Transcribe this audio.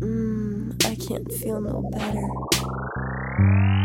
Mmm, I can't feel no better.